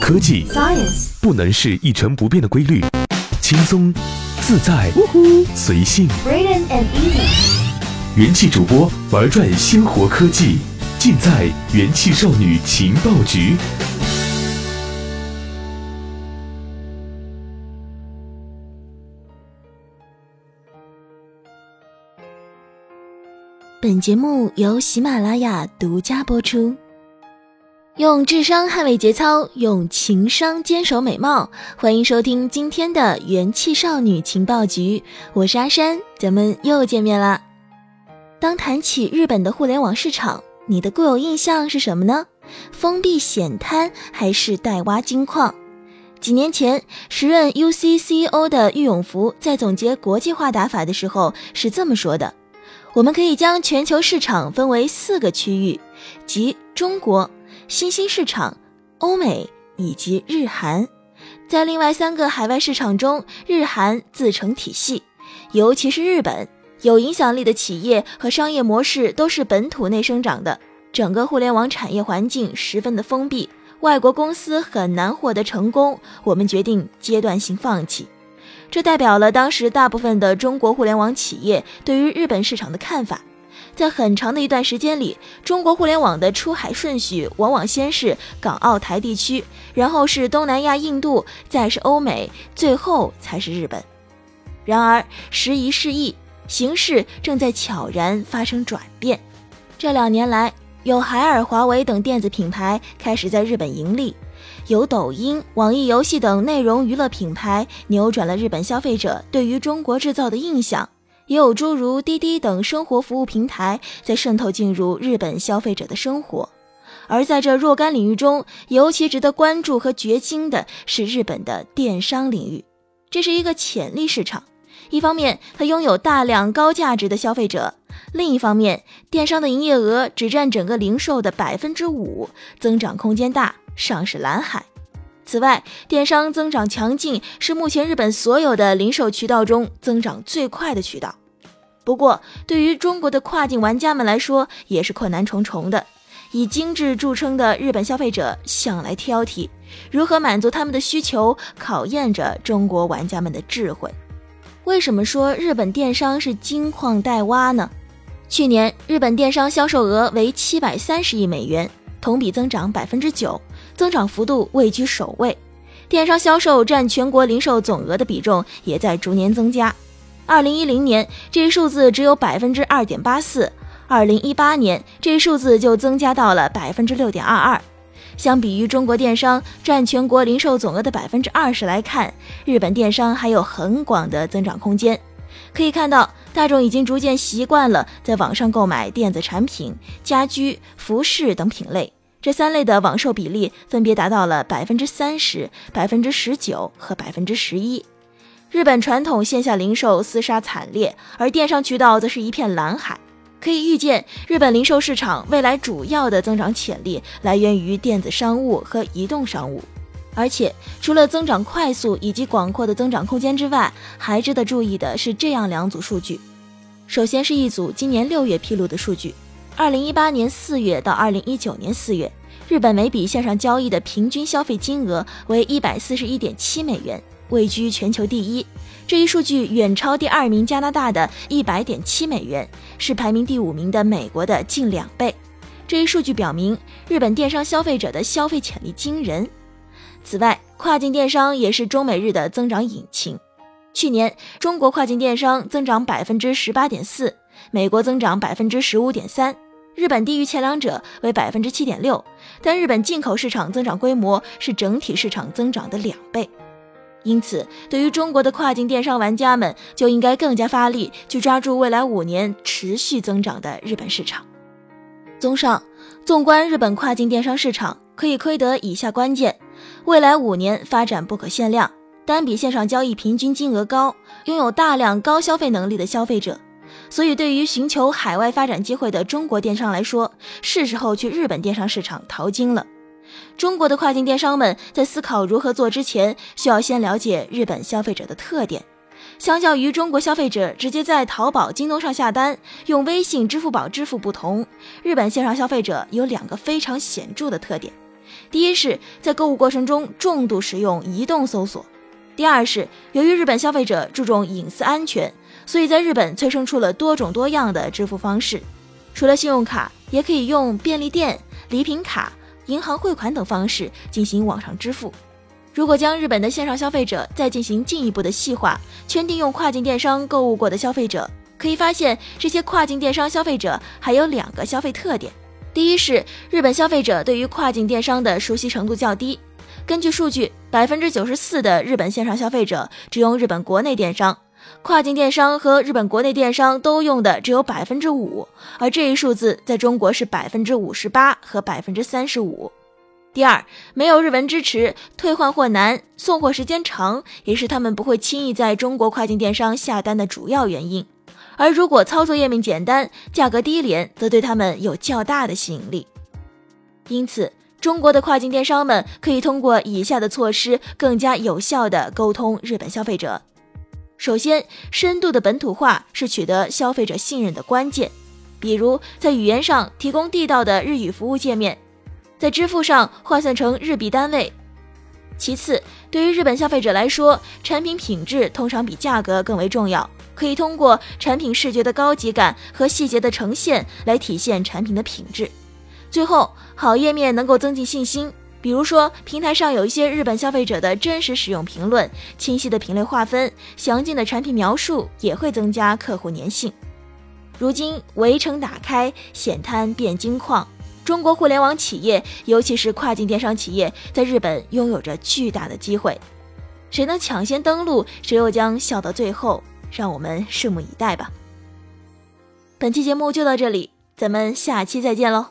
科技 Science 不能是一成不变的规律，轻松、自在、随性。Braden and Easy 元气主播玩转鲜活科技，尽在元气少女情报局。本节目由喜马拉雅独家播出。用智商捍卫节操，用情商坚守美貌。欢迎收听今天的元气少女情报局，我是阿山，咱们又见面啦。当谈起日本的互联网市场，你的固有印象是什么呢？封闭险滩还是带挖金矿？几年前，时任 UC CEO 的郁永福在总结国际化打法的时候是这么说的：我们可以将全球市场分为四个区域，即中国、新兴市场、欧美以及日韩。在另外三个海外市场中，日韩自成体系，尤其是日本，有影响力的企业和商业模式都是本土内生长的，整个互联网产业环境十分的封闭，外国公司很难获得成功。我们决定阶段性放弃。这代表了当时大部分的中国互联网企业对于日本市场的看法。在很长的一段时间里，中国互联网的出海顺序往往先是港澳台地区，然后是东南亚、印度，再是欧美，最后才是日本。然而时移世易，形势正在悄然发生转变。这两年来，有海尔、华为等电子品牌开始在日本盈利，有抖音、网易游戏等内容娱乐品牌扭转了日本消费者对于中国制造的印象。也有诸如滴滴等生活服务平台在渗透进入日本消费者的生活，而在这若干领域中，尤其值得关注和掘金的是日本的电商领域。这是一个潜力市场，一方面它拥有大量高价值的消费者，另一方面电商的营业额只占整个零售的百分之五，增长空间大，尚是蓝海。此外，电商增长强劲，是目前日本所有的零售渠道中增长最快的渠道。不过，对于中国的跨境玩家们来说，也是困难重重的。以精致著称的日本消费者向来挑剔，如何满足他们的需求，考验着中国玩家们的智慧。为什么说日本电商是金矿待挖呢？去年日本电商销售额为七百三十亿美元，同比增长百分之九，增长幅度位居首位。电商销售占全国零售总额的比重也在逐年增加。二零一零年，这一数字只有百分之二点八四；二零一八年，这一数字就增加到了百分之六点二二。相比于中国电商占全国零售总额的百分之二十来看，日本电商还有很广的增长空间。可以看到，大众已经逐渐习惯了在网上购买电子产品、家居、服饰等品类，这三类的网售比例分别达到了百分之三十、百分之十九和百分之十一。日本传统线下零售厮杀惨烈，而电商渠道则是一片蓝海。可以预见，日本零售市场未来主要的增长潜力来源于电子商务和移动商务。而且，除了增长快速以及广阔的增长空间之外，还值得注意的是这样两组数据。首先是一组今年六月披露的数据：二零一八年四月到二零一九年四月，日本每笔线上交易的平均消费金额为一百四十一点七美元。位居全球第一，这一数据远超第二名加拿大的一百点七美元，是排名第五名的美国的近两倍。这一数据表明，日本电商消费者的消费潜力惊人。此外，跨境电商也是中美日的增长引擎。去年，中国跨境电商增长百分之十八点四，美国增长百分之十五点三，日本低于前两者为百分之七点六，但日本进口市场增长规模是整体市场增长的两倍。因此，对于中国的跨境电商玩家们，就应该更加发力，去抓住未来五年持续增长的日本市场。综上，纵观日本跨境电商市场，可以窥得以下关键：未来五年发展不可限量，单笔线上交易平均金额高，拥有大量高消费能力的消费者。所以，对于寻求海外发展机会的中国电商来说，是时候去日本电商市场淘金了。中国的跨境电商们在思考如何做之前，需要先了解日本消费者的特点。相较于中国消费者直接在淘宝、京东上下单，用微信、支付宝支付不同，日本线上消费者有两个非常显著的特点：第一是，在购物过程中重度使用移动搜索；第二是，由于日本消费者注重隐私安全，所以在日本催生出了多种多样的支付方式。除了信用卡，也可以用便利店、礼品卡、银行汇款等方式进行网上支付。如果将日本的线上消费者再进行进一步的细化，圈定用跨境电商购物过的消费者，可以发现这些跨境电商消费者还有两个消费特点。第一是日本消费者对于跨境电商的熟悉程度较低。根据数据，百分之九十四的日本线上消费者只用日本国内电商，跨境电商和日本国内电商都用的只有百分之五，而这一数字在中国是百分之五十八和百分之三十五。第二，没有日文支持，退换货难，送货时间长，也是他们不会轻易在中国跨境电商下单的主要原因。而如果操作页面简单、价格低廉，则对他们有较大的吸引力。因此，中国的跨境电商们可以通过以下的措施，更加有效地沟通日本消费者。首先，深度的本土化是取得消费者信任的关键，比如在语言上提供地道的日语服务界面。在支付上换算成日币单位。其次，对于日本消费者来说，产品品质通常比价格更为重要。可以通过产品视觉的高级感和细节的呈现来体现产品的品质。最后，好页面能够增进信心。比如说，平台上有一些日本消费者的真实使用评论，清晰的品类划分，详尽的产品描述，也会增加客户粘性。如今，围城打开，险滩变金矿。中国互联网企业，尤其是跨境电商企业，在日本拥有着巨大的机会。谁能抢先登陆，谁又将笑到最后？让我们拭目以待吧。本期节目就到这里，咱们下期再见喽。